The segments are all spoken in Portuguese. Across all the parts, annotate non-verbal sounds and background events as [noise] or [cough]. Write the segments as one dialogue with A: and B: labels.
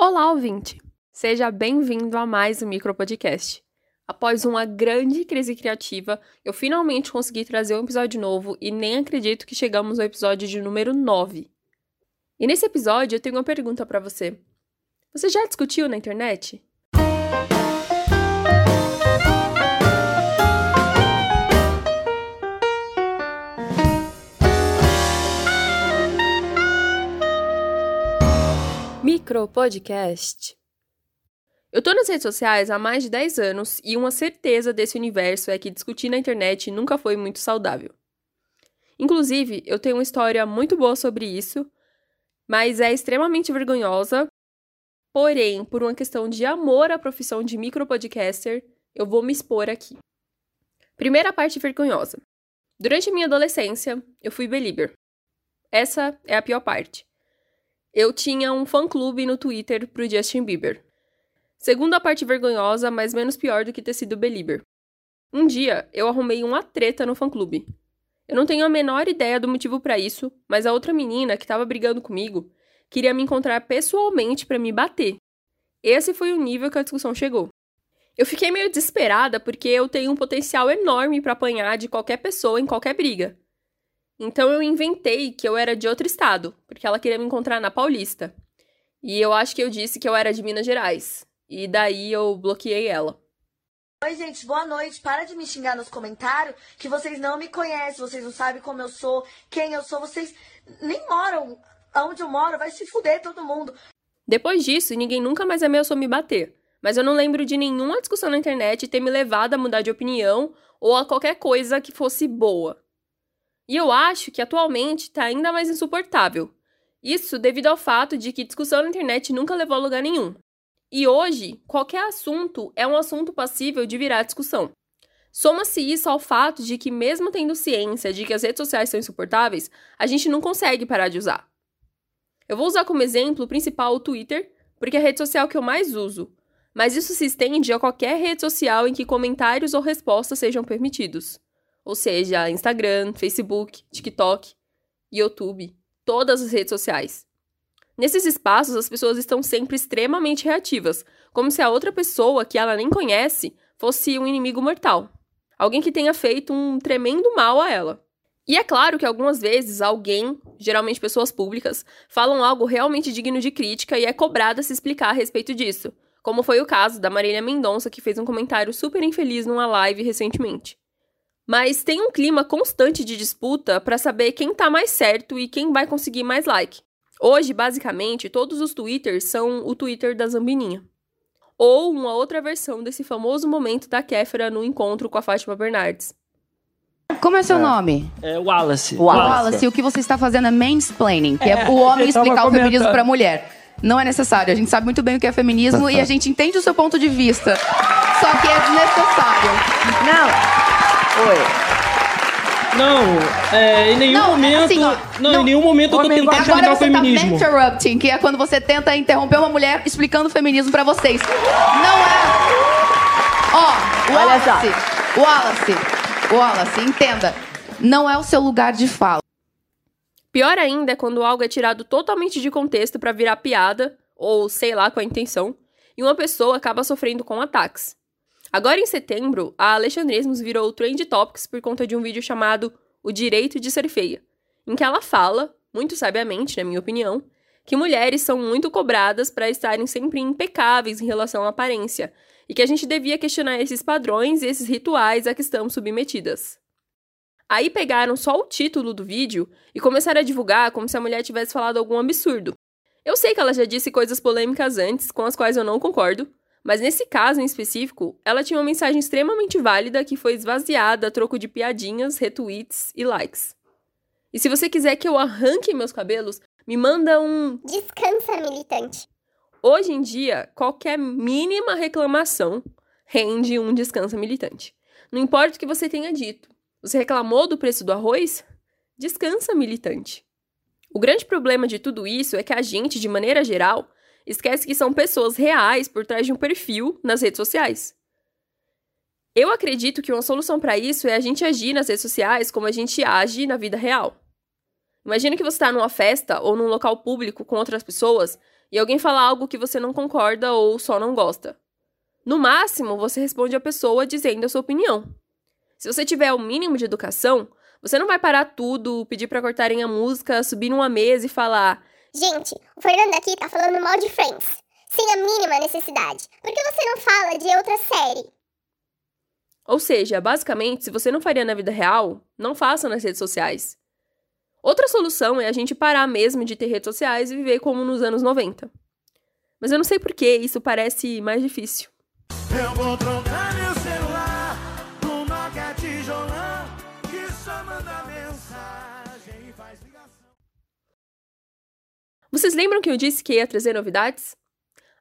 A: Olá, ouvinte! Seja bem-vindo a mais um micropodcast. Após uma grande crise criativa, eu finalmente consegui trazer um episódio novo e nem acredito que chegamos ao episódio de número 9. E nesse episódio eu tenho uma pergunta para você. Você já discutiu na internet? Micropodcast. Eu tô nas redes sociais há mais de 10 anos e uma certeza desse universo é que discutir na internet nunca foi muito saudável. Inclusive, eu tenho uma história muito boa sobre isso, mas é extremamente vergonhosa. Porém, por uma questão de amor à profissão de micropodcaster, eu vou me expor aqui. Primeira parte vergonhosa. Durante minha adolescência, eu fui belieber. Essa é a pior parte. Eu tinha um fã-clube no Twitter pro Justin Bieber. Segunda parte vergonhosa, mas menos pior do que ter sido belieber. Um dia, eu arrumei uma treta no fã-clube. Eu não tenho a menor ideia do motivo para isso, mas a outra menina que estava brigando comigo queria me encontrar pessoalmente para me bater. Esse foi o nível que a discussão chegou. Eu fiquei meio desesperada porque eu tenho um potencial enorme para apanhar de qualquer pessoa em qualquer briga. Então eu inventei que eu era de outro estado, porque ela queria me encontrar na Paulista. E eu acho que eu disse que eu era de Minas Gerais. E daí eu bloqueei ela.
B: Oi, gente, boa noite. Para de me xingar nos comentários que vocês não me conhecem, vocês não sabem como eu sou, quem eu sou, vocês nem moram onde eu moro, vai se fuder todo mundo.
A: Depois disso, ninguém nunca mais ameaçou me bater. Mas eu não lembro de nenhuma discussão na internet ter me levado a mudar de opinião ou a qualquer coisa que fosse boa. E eu acho que atualmente está ainda mais insuportável. Isso devido ao fato de que discussão na internet nunca levou a lugar nenhum. E hoje, qualquer assunto é um assunto passível de virar discussão. Soma-se isso ao fato de que, mesmo tendo ciência de que as redes sociais são insuportáveis, a gente não consegue parar de usar. Eu vou usar como exemplo principal o Twitter, porque é a rede social que eu mais uso, mas isso se estende a qualquer rede social em que comentários ou respostas sejam permitidos. Ou seja, Instagram, Facebook, TikTok, YouTube, todas as redes sociais. Nesses espaços, as pessoas estão sempre extremamente reativas, como se a outra pessoa, que ela nem conhece, fosse um inimigo mortal. Alguém que tenha feito um tremendo mal a ela. E é claro que algumas vezes alguém, geralmente pessoas públicas, falam algo realmente digno de crítica e é cobrada se explicar a respeito disso, como foi o caso da Marília Mendonça, que fez um comentário super infeliz numa live recentemente. Mas tem um clima constante de disputa para saber quem tá mais certo e quem vai conseguir mais like. Hoje, basicamente, todos os Twitters são o Twitter da Zambininha. Ou uma outra versão desse famoso momento da Kéfera no encontro com a Fátima Bernardes.
C: Como é seu é. nome?
D: É Wallace.
C: Wallace. Wallace, o que você está fazendo é mansplaining, que é, é o homem explicar o feminismo para a mulher. Não é necessário. A gente sabe muito bem o que é feminismo e a [laughs] gente entende o seu ponto de vista. Só que é desnecessário.
D: Não. Oi. Não, é, em nenhum não, momento. Assim, ó, não, não, em nenhum momento eu tô tentando explicar o feminismo.
C: Tá interrupting, que é quando você tenta interromper uma mulher explicando o feminismo pra vocês. Não é. Ó, Wallace. Wallace. Wallace, entenda. Não é o seu lugar de fala.
A: Pior ainda é quando algo é tirado totalmente de contexto para virar piada, ou sei lá com a intenção, e uma pessoa acaba sofrendo com ataques. Agora em setembro, a Alexandresmos virou Trend Topics por conta de um vídeo chamado O Direito de Ser Feia, em que ela fala, muito sabiamente, na minha opinião, que mulheres são muito cobradas para estarem sempre impecáveis em relação à aparência, e que a gente devia questionar esses padrões e esses rituais a que estamos submetidas. Aí pegaram só o título do vídeo e começaram a divulgar como se a mulher tivesse falado algum absurdo. Eu sei que ela já disse coisas polêmicas antes, com as quais eu não concordo, mas nesse caso em específico, ela tinha uma mensagem extremamente válida que foi esvaziada a troco de piadinhas, retweets e likes. E se você quiser que eu arranque meus cabelos, me manda um.
E: Descansa, militante.
A: Hoje em dia, qualquer mínima reclamação rende um descansa militante. Não importa o que você tenha dito. Você reclamou do preço do arroz? Descansa, militante. O grande problema de tudo isso é que a gente, de maneira geral, esquece que são pessoas reais por trás de um perfil nas redes sociais. Eu acredito que uma solução para isso é a gente agir nas redes sociais como a gente age na vida real. Imagina que você está numa festa ou num local público com outras pessoas e alguém fala algo que você não concorda ou só não gosta. No máximo, você responde a pessoa dizendo a sua opinião. Se você tiver o mínimo de educação, você não vai parar tudo, pedir para cortarem a música, subir numa mesa e falar:
E: Gente, o Fernando aqui tá falando mal de Friends, sem a mínima necessidade. Por que você não fala de outra série?
A: Ou seja, basicamente, se você não faria na vida real, não faça nas redes sociais. Outra solução é a gente parar mesmo de ter redes sociais e viver como nos anos 90. Mas eu não sei por que isso parece mais difícil. Eu vou trocar Vocês lembram que eu disse que ia trazer novidades?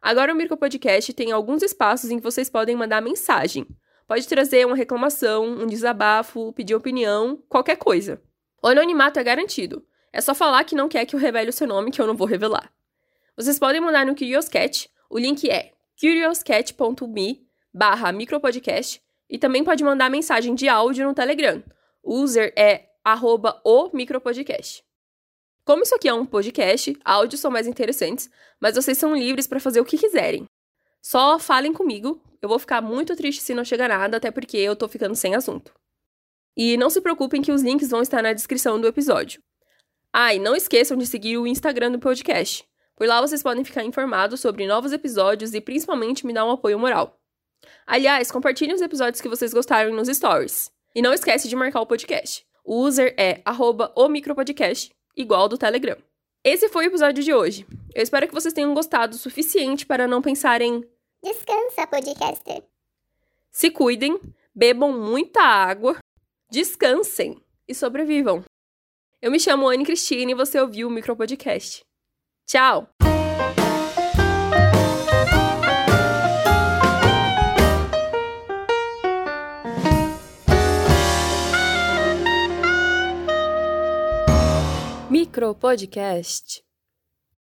A: Agora o Mirko Podcast tem alguns espaços em que vocês podem mandar mensagem. Pode trazer uma reclamação, um desabafo, pedir opinião, qualquer coisa. O anonimato é garantido. É só falar que não quer que eu revele o seu nome, que eu não vou revelar. Vocês podem mandar no Curioscat. O link é curioscat.me barra micropodcast e também pode mandar mensagem de áudio no Telegram. O user é arroba o micropodcast. Como isso aqui é um podcast, áudios são mais interessantes, mas vocês são livres para fazer o que quiserem. Só falem comigo, eu vou ficar muito triste se não chegar nada, até porque eu tô ficando sem assunto. E não se preocupem que os links vão estar na descrição do episódio. Ah, e não esqueçam de seguir o Instagram do podcast. Por lá vocês podem ficar informados sobre novos episódios e principalmente me dar um apoio moral. Aliás, compartilhem os episódios que vocês gostaram nos stories. E não esquece de marcar o podcast. O user é arroba o micropodcast, igual do Telegram. Esse foi o episódio de hoje. Eu espero que vocês tenham gostado o suficiente para não pensarem.
E: Descansa, podcaster.
A: Se cuidem, bebam muita água descansem e sobrevivam. Eu me chamo Anne Cristina e você ouviu o Micropodcast. Tchau! Micropodcast